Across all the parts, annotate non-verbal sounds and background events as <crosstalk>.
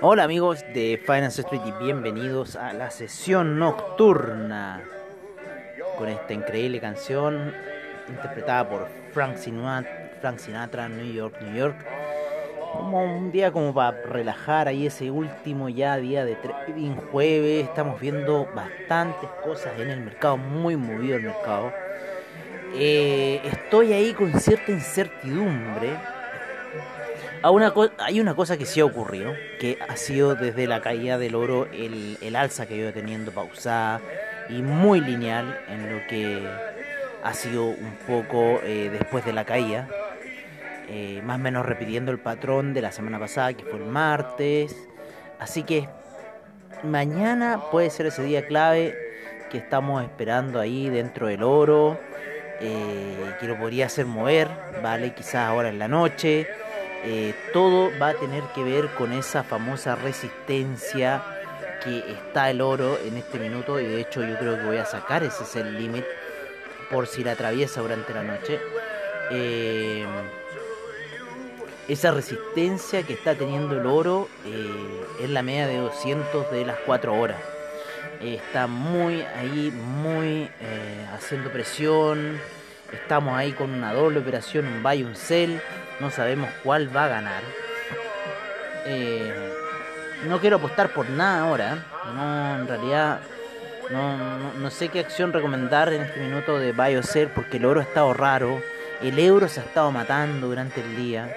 Hola amigos de Finance Street y bienvenidos a la sesión nocturna con esta increíble canción interpretada por Frank Sinatra, Frank Sinatra, New York, New York. Como un día como para relajar ahí ese último ya día de trading jueves. Estamos viendo bastantes cosas en el mercado, muy movido el mercado. Eh, estoy ahí con cierta incertidumbre. A una hay una cosa que sí ha ocurrido, que ha sido desde la caída del oro el, el alza que ha ido teniendo pausada y muy lineal en lo que ha sido un poco eh, después de la caída, eh, más o menos repitiendo el patrón de la semana pasada, que fue el martes. Así que mañana puede ser ese día clave que estamos esperando ahí dentro del oro, eh, que lo podría hacer mover, ¿vale? Quizás ahora en la noche. Eh, todo va a tener que ver con esa famosa resistencia que está el oro en este minuto y de hecho yo creo que voy a sacar ese sell limit por si la atraviesa durante la noche. Eh, esa resistencia que está teniendo el oro eh, es la media de 200 de las 4 horas. Eh, está muy ahí, muy haciendo presión. Estamos ahí con una doble operación, un buy un sell. No sabemos cuál va a ganar. Eh, no quiero apostar por nada ahora. No, en realidad no, no, no sé qué acción recomendar en este minuto de buy o sell porque el oro ha estado raro. El euro se ha estado matando durante el día.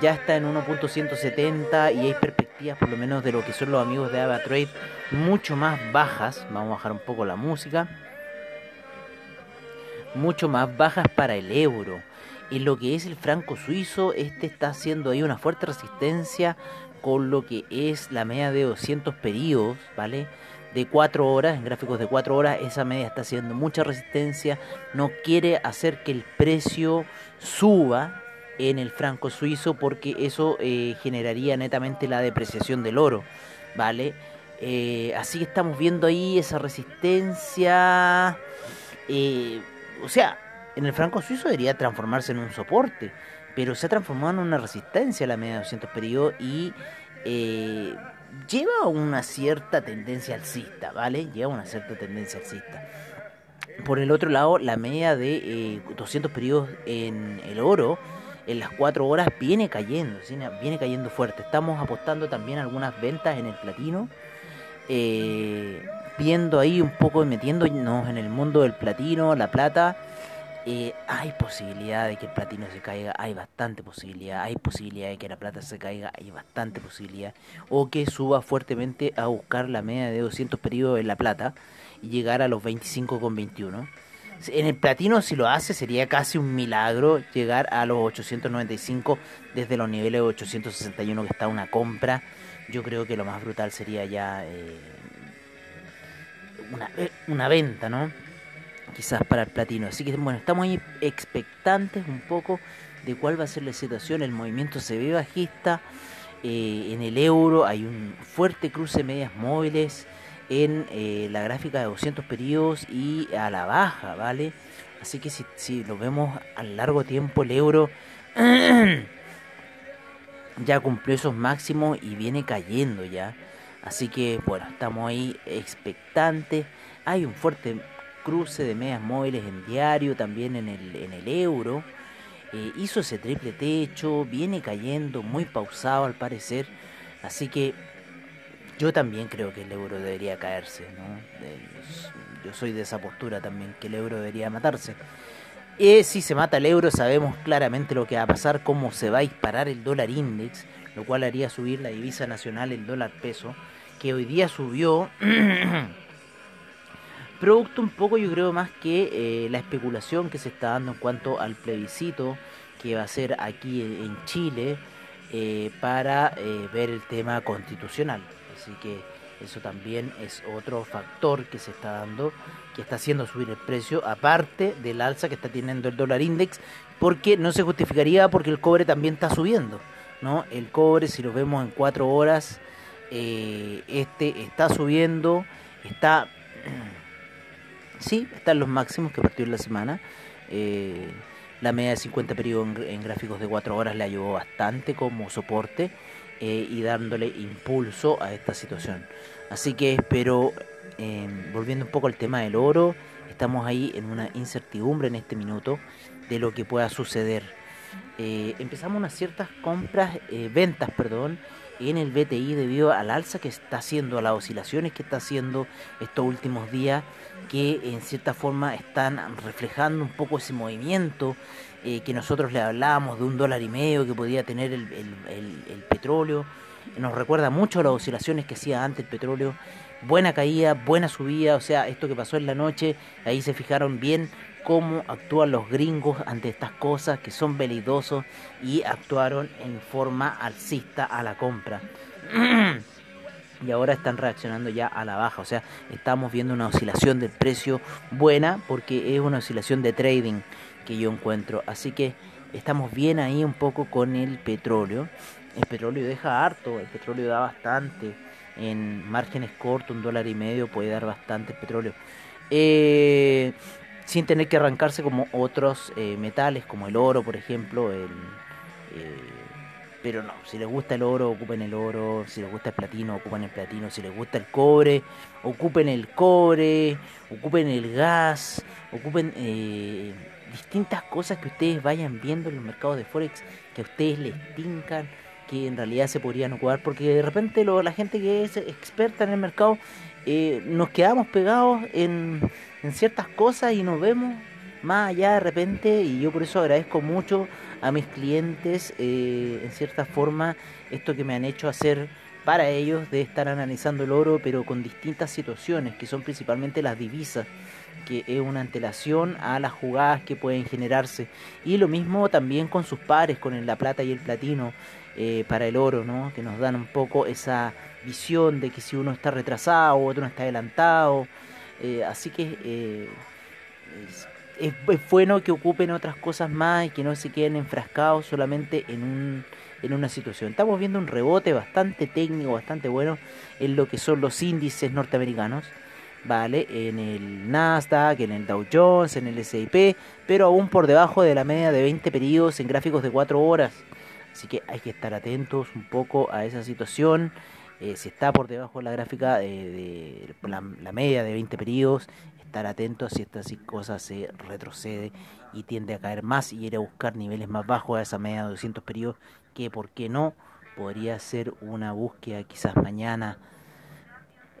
Ya está en 1.170 y hay perspectivas por lo menos de lo que son los amigos de AvaTrade mucho más bajas. Vamos a bajar un poco la música. Mucho más bajas para el euro. En lo que es el franco suizo, este está haciendo ahí una fuerte resistencia con lo que es la media de 200 periodos, ¿vale? De 4 horas, en gráficos de 4 horas, esa media está haciendo mucha resistencia, no quiere hacer que el precio suba en el franco suizo porque eso eh, generaría netamente la depreciación del oro, ¿vale? Eh, así que estamos viendo ahí esa resistencia, eh, o sea, en el franco suizo debería transformarse en un soporte, pero se ha transformado en una resistencia la media de 200 periodos y eh, lleva una cierta tendencia alcista, ¿vale? Lleva una cierta tendencia alcista. Por el otro lado, la media de eh, 200 periodos en el oro, en las 4 horas, viene cayendo, viene cayendo fuerte. Estamos apostando también algunas ventas en el platino. eh, viendo ahí un poco, metiéndonos en el mundo del platino, la plata. eh, hay posibilidad de que el platino se caiga, hay bastante posibilidad, hay posibilidad de que la plata se caiga, hay bastante posibilidad, o que suba fuertemente a buscar la media de 200 periodos en la plata y llegar a los 25,21. En el platino si lo hace sería casi un milagro llegar a los 895 desde los niveles de 861 que está una compra. Yo creo que lo más brutal sería ya eh, una, eh, una venta, ¿no? Quizás para el platino. Así que bueno, estamos ahí expectantes un poco de cuál va a ser la situación. El movimiento se ve bajista. Eh, en el euro hay un fuerte cruce de medias móviles en eh, la gráfica de 200 periodos y a la baja, ¿vale? Así que si, si lo vemos a largo tiempo, el euro <clears throat> ya cumplió esos máximos y viene cayendo ya. Así que bueno, estamos ahí expectantes. Hay un fuerte cruce de medias móviles en diario, también en el, en el euro. Eh, hizo ese triple techo, viene cayendo muy pausado al parecer. Así que Yo también creo que el euro debería caerse, ¿no? yo soy de esa postura también, que el euro debería matarse. Y si se mata el euro, sabemos claramente lo que va a pasar, cómo se va a disparar el dólar index, lo cual haría subir la divisa nacional, el dólar peso, que hoy día subió. <clears throat> producto un poco, yo creo, más que eh, la especulación que se está dando en cuanto al plebiscito que va a ser aquí en Chile eh, para eh, ver el tema constitucional. Así que eso también es otro factor que se está dando, que está haciendo subir el precio, aparte del alza que está teniendo el dólar index, porque no se justificaría porque el cobre también está subiendo. ¿no? El cobre, si lo vemos en cuatro horas, eh, este está subiendo, está, <clears throat> sí, está en los máximos que partió en la semana. Eh, la media de 50 periodos en, gráficos de 4 horas le ayudó bastante como soporte eh, y dándole impulso a esta situación. Así que espero, em, volviendo un poco al tema del oro, estamos ahí en una incertidumbre en este minuto de lo que pueda suceder. Eh, empezamos unas ciertas compras, eh, ventas, perdón, en el BTI debido al alza que está haciendo, a las oscilaciones que está haciendo estos últimos días, que en cierta forma están reflejando un poco ese movimiento eh, que nosotros le hablábamos de un dólar y medio que podía tener el, petróleo. Nos recuerda mucho a las oscilaciones que hacía antes el petróleo. Buena caída, buena subida, o sea, esto que pasó en la noche, ahí se fijaron bien cómo actúan los gringos ante estas cosas que son velidosos y actuaron en forma alcista a la compra. <clears throat> y ahora están reaccionando ya a la baja, o sea, estamos viendo una oscilación del precio buena porque es una oscilación de trading que yo encuentro, así que estamos bien ahí un poco con el petróleo. El petróleo deja harto, el petróleo da bastante. En márgenes cortos, un dólar y medio puede dar bastante petróleo. Eh, sin tener que arrancarse como otros eh, metales, como el oro, por ejemplo. El, eh, pero no, si les gusta el oro, ocupen el oro. Si les gusta el platino, ocupen el platino. Si les gusta el cobre, ocupen el cobre. Ocupen el gas. Ocupen eh, distintas cosas que ustedes vayan viendo en los mercados de Forex que a ustedes les tincan que en realidad se podrían ocupar porque de repente lo, la gente que es experta en el mercado nos quedamos pegados en en ciertas cosas y nos vemos más allá de repente y yo por eso agradezco mucho a mis clientes eh, en cierta forma esto que me han hecho hacer para ellos de estar analizando el oro pero con distintas situaciones que son principalmente las divisas que es una antelación a las jugadas que pueden generarse y lo mismo también con sus pares con la plata y el platino eh, para el oro ¿no? que nos dan un poco esa visión de que si uno está retrasado otro no está adelantado eh, así que eh, es, bueno que ocupen otras cosas más y que no se queden enfrascados solamente en, un, en una situación. Estamos viendo un rebote bastante técnico, bastante bueno en lo que son los índices norteamericanos. ¿vale? En el Nasdaq, en el Dow Jones, en el S&P, pero aún por debajo de la media de 20 periodos en gráficos de 4 horas. Así que hay que estar atentos un poco a esa situación. Eh, si está por debajo de la gráfica de, la, media de 20 periodos, estar atentos si estas cosas se retrocede y tiende a caer más y ir a buscar niveles más bajos a esa media de 200 periodos, que por qué no, podría ser una búsqueda quizás mañana.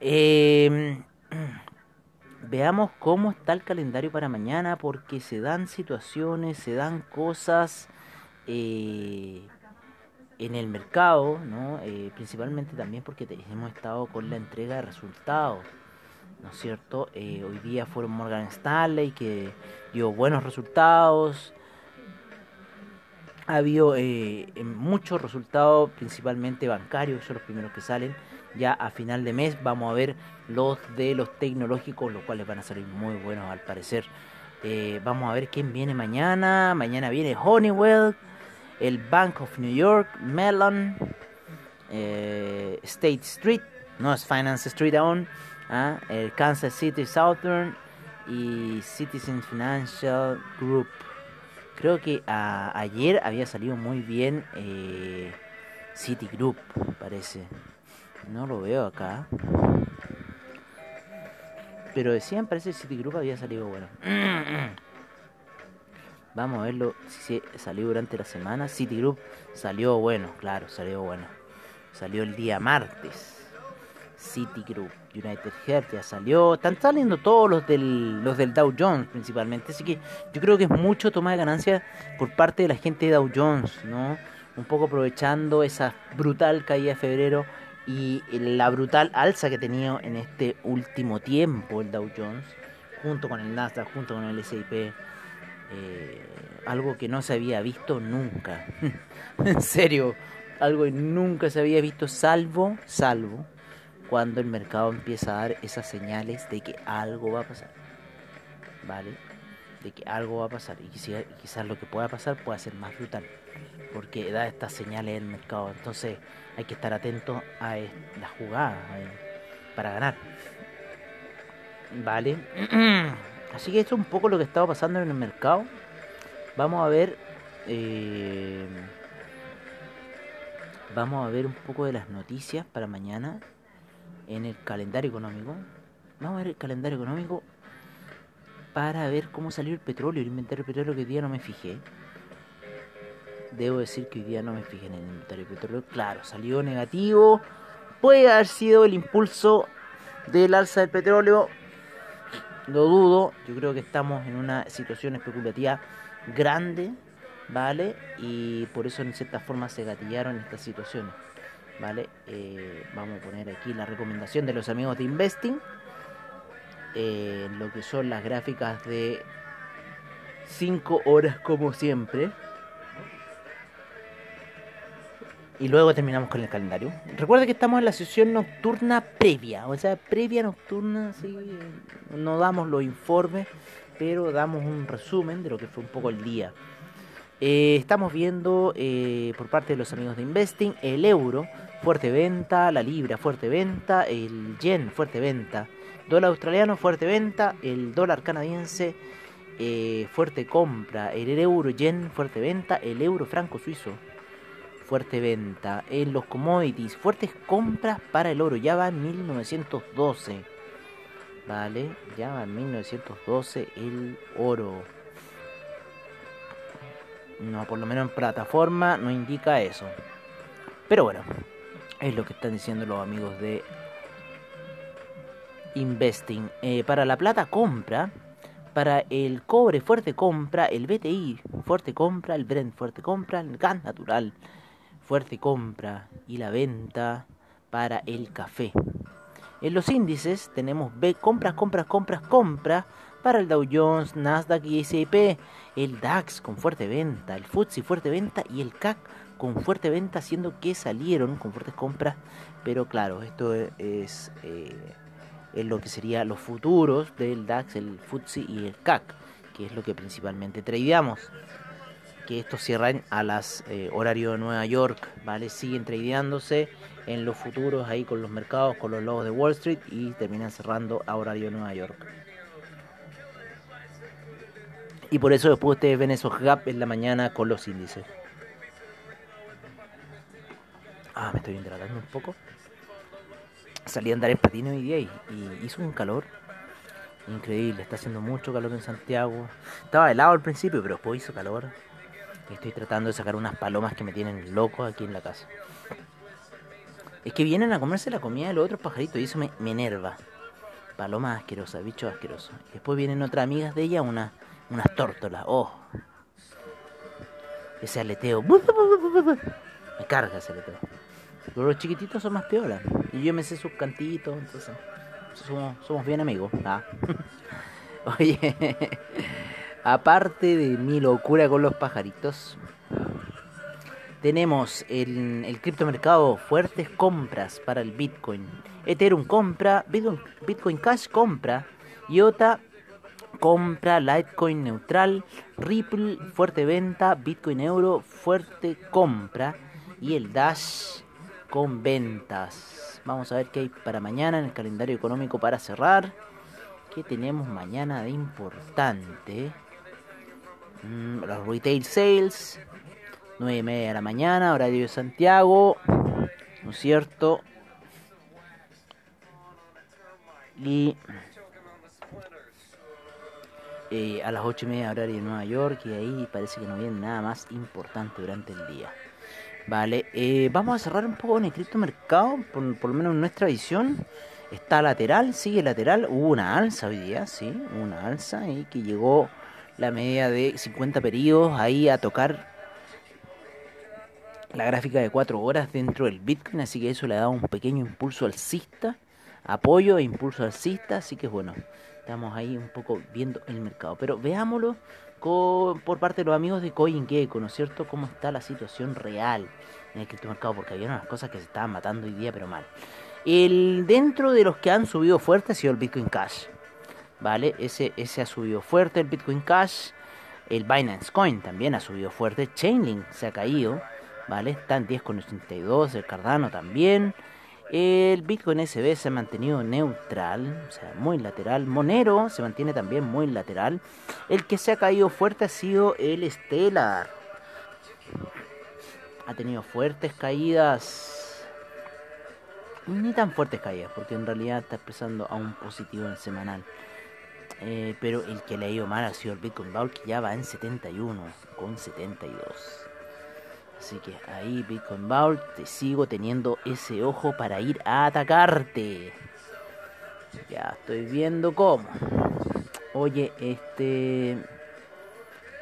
Em, <clears throat> veamos cómo está el calendario para mañana, porque se dan situaciones, se dan cosas. Eh, en el mercado, ¿no? Eh, principalmente también porque hemos estado con la entrega de resultados, ¿no es cierto? Eh, hoy día fueron Morgan Stanley que dio buenos resultados, ha habido eh, muchos resultados, principalmente bancarios, son los primeros que salen. Ya a final de mes vamos a ver los de los tecnológicos, los cuales van a salir muy buenos al parecer. vamos a ver quién viene mañana. Mañana viene Honeywell el Bank of New York, Mellon, eh, State Street, no es Finance Street aún, ¿ah? el Kansas City Southern y Citizen Financial Group. Creo que ayer había salido muy bien eh, Citigroup, parece. No lo veo acá. Pero decían, parece que Citigroup había salido bueno. <clears throat> Vamos a verlo si salió durante la semana. Citigroup salió bueno, claro, salió bueno. Salió el día martes. Citigroup, United Health ya salió, están saliendo todos los del, los del Dow Jones principalmente, así que yo creo que es mucho toma de ganancias por parte de la gente de Dow Jones, ¿no? Un poco aprovechando esa brutal caída de febrero y la brutal alza que ha tenido en este último tiempo el Dow Jones, junto con el Nasdaq, junto con el S&P, eh, algo que no se había visto nunca, <laughs> en serio, algo que nunca se había visto salvo, salvo, cuando el mercado empieza a dar esas señales de que algo va a pasar, ¿vale? De que algo va a pasar y quizás, quizás lo que pueda pasar pueda ser más brutal, porque da estas señales el mercado, entonces hay que estar atento a la jugada para ganar. Vale. <clears throat> Así que esto es un poco lo que estaba pasando en el mercado. Vamos a ver. Eh, vamos a ver un poco de las noticias para mañana en el calendario económico. Vamos a ver el calendario económico para ver cómo salió el petróleo, el inventario de petróleo que hoy día no me fijé. Debo decir que hoy día no me fijé en el inventario de petróleo. Claro, salió negativo. Puede haber sido el impulso del alza del petróleo. Lo dudo. Yo creo que estamos en una situación especulativa grande, ¿vale? Y por eso en cierta forma se gatillaron estas situaciones, ¿vale? Eh, vamos a poner aquí la recomendación de los amigos de Investing. Eh, lo que son las gráficas de 5 horas como siempre. Y luego terminamos con el calendario. Recuerda que estamos en la sesión nocturna previa, o sea, previa nocturna, sí, no damos los informes, pero damos un resumen de lo que fue un poco el día. Eh, estamos viendo eh, por parte de los amigos de Investing el euro, fuerte venta, la libra, fuerte venta, el yen, fuerte venta, dólar australiano, fuerte venta, el dólar canadiense, eh, fuerte compra, el euro yen, fuerte venta, el euro franco suizo fuerte venta. En los commodities, fuertes compras para el oro. Ya va en 1912. Vale, ya va en 1912 el oro. No, por lo menos en plataforma no indica eso. Pero bueno, es lo que están diciendo los amigos de Investing. Eh, para la plata compra, para el cobre fuerte compra, el BTI fuerte compra, el Brent fuerte compra, el gas natural fuerte compra y la venta para el café. En los índices tenemos B, compras, compras, compras, compras para el Dow Jones, Nasdaq y S&P, el DAX con fuerte venta, el FTSE fuerte venta y el CAC con fuerte venta, siendo que salieron con fuertes compras, pero claro, esto es, eh, lo que sería los futuros del DAX, el FTSE y el CAC, que es lo que principalmente tradeamos que estos cierran a las eh, horario de Nueva York, ¿vale? Siguen tradeándose en los futuros ahí con los mercados, con los logos de Wall Street y terminan cerrando a horario de Nueva York. Y por eso después ustedes ven esos gap en la mañana con los índices. Ah, me estoy hidratando un poco. Salí a andar en patino hoy día y hizo un calor increíble. Está haciendo mucho calor en Santiago. Estaba helado al principio, pero después hizo calor. Estoy tratando de sacar unas palomas que me tienen loco aquí en la casa. Es que vienen a comerse la comida de los otros pajaritos y eso me, enerva. Paloma asquerosa, bicho asqueroso. Después vienen otras amigas de ella, una, unas tórtolas. Oh. Ese aleteo. Me carga ese aleteo. Pero los chiquititos son más peoras. Y yo me sé sus cantitos, entonces somos, somos bien amigos. Ah. <laughs> Oye. Aparte de mi locura con los pajaritos, tenemos el, el criptomercado fuertes compras para el Bitcoin. Ethereum compra, Bitcoin, Cash compra, IOTA compra, Litecoin neutral, Ripple fuerte venta, Bitcoin Euro fuerte compra y el Dash con ventas. Vamos a ver qué hay para mañana en el calendario económico para cerrar. ¿Qué tenemos mañana de importante? Mm, los retail sales, 9 y media de la mañana, horario de Santiago, ¿no es cierto? Y eh, a las 8 y media horario de Nueva York y ahí parece que no viene nada más importante durante el día. Vale, eh, vamos a cerrar un poco en el criptomercado, por, por lo menos en nuestra visión. Está lateral, sigue lateral. Hubo una alza hoy día, sí, una alza y que llegó la media de 50 periodos ahí a tocar la gráfica de 4 horas dentro del Bitcoin, así que eso le dado un pequeño impulso alcista, apoyo e impulso alcista, así que bueno, estamos ahí un poco viendo el mercado. Pero veámoslo por parte de los amigos de CoinGecko, ¿no es cierto? Cómo está la situación real en el criptomercado, porque había unas cosas que se estaban matando hoy día, pero mal. El, dentro de los que han subido fuerte ha sido el Bitcoin Cash. ¿Vale? Ese, ese ha subido fuerte el Bitcoin Cash. El Binance Coin también ha subido fuerte. Chainlink se ha caído. ¿Vale? Está en 10,82. El Cardano también. El Bitcoin SB se ha mantenido neutral, o sea, muy lateral. Monero se mantiene también muy lateral. El que se ha caído fuerte ha sido el Stellar. Ha tenido fuertes caídas ni tan fuertes caídas, porque en realidad está expresando a un positivo en semanal. Eh, pero el que le ha ido mal ha sido el Bitcoin Vault, que ya va en 71, con 72. Así que ahí Bitcoin Vault, te sigo teniendo ese ojo para ir a atacarte. Ya estoy viendo cómo. Oye, este...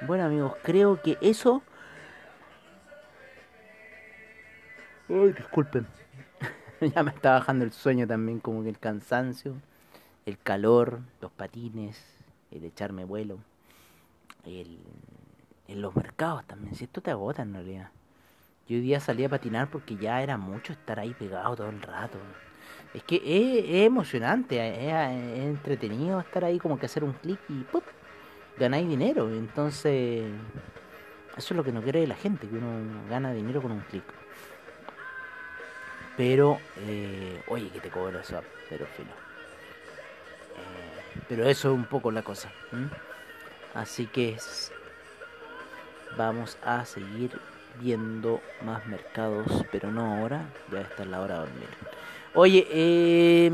Bueno amigos, creo que eso... Ay, disculpen. <laughs> ya me está bajando el sueño también, como que el cansancio, el calor, los patines, el echarme vuelo, el, en los mercados también. Si esto te agota en realidad. Yo hoy día salí a patinar porque ya era mucho estar ahí pegado todo el rato. Es que es, emocionante, es, entretenido estar ahí como que hacer un clic y ¡pum! ganáis dinero. Entonces, eso es lo que no quiere la gente, que uno gana dinero con un clic. Pero, eh, oye, que te cobro eso, pero filo. Pero eso es un poco la cosa. Así que vamos a seguir viendo más mercados, pero no ahora, ya está la hora de dormir. Oye, eh,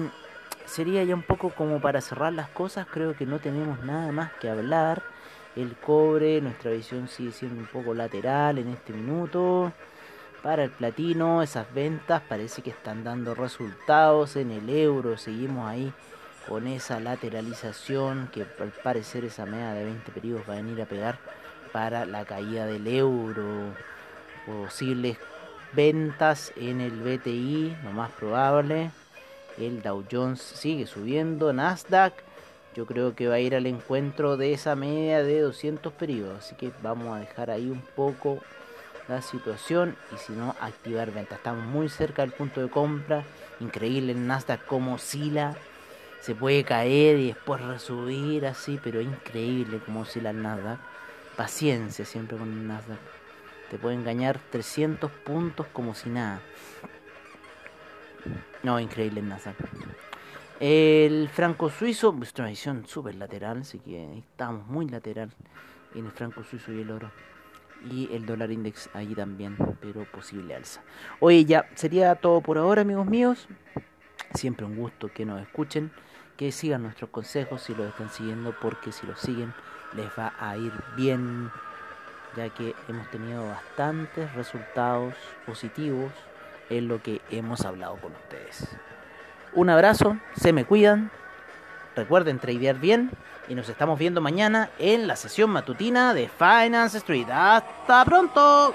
sería ya un poco como para cerrar las cosas, creo que no tenemos nada más que hablar. El cobre, nuestra visión sigue siendo un poco lateral en este minuto para el platino. Esas ventas parece que están dando resultados en el euro. Seguimos ahí con esa lateralización que al parecer esa media de 20 periodos va a venir a pegar para la caída del euro. Posibles ventas en el BTI, lo más probable. El Dow Jones sigue subiendo. Nasdaq, yo creo que va a ir al encuentro de esa media de 200 periodos. Así que vamos a dejar ahí un poco la situación y si no activar ventas. Estamos muy cerca del punto de compra. Increíble el Nasdaq como oscila. Se puede caer y después resubir así, pero increíble como oscila el Nasdaq. Paciencia siempre con el Nasdaq. Te puede engañar 300 puntos como si nada. No, increíble el Nasdaq. El franco suizo, nuestra visión súper lateral, así que estamos muy lateral en el franco suizo y el oro y el dólar index ahí también, pero posible alza. Oye, ya sería todo por ahora, amigos míos. Siempre un gusto que nos escuchen, que sigan nuestros consejos si los están siguiendo, porque si los siguen les va a ir bien, ya que hemos tenido bastantes resultados positivos en lo que hemos hablado con ustedes. Un abrazo, se me cuidan, recuerden tradear bien y nos estamos viendo mañana en la sesión matutina de Finance Street. Hasta pronto.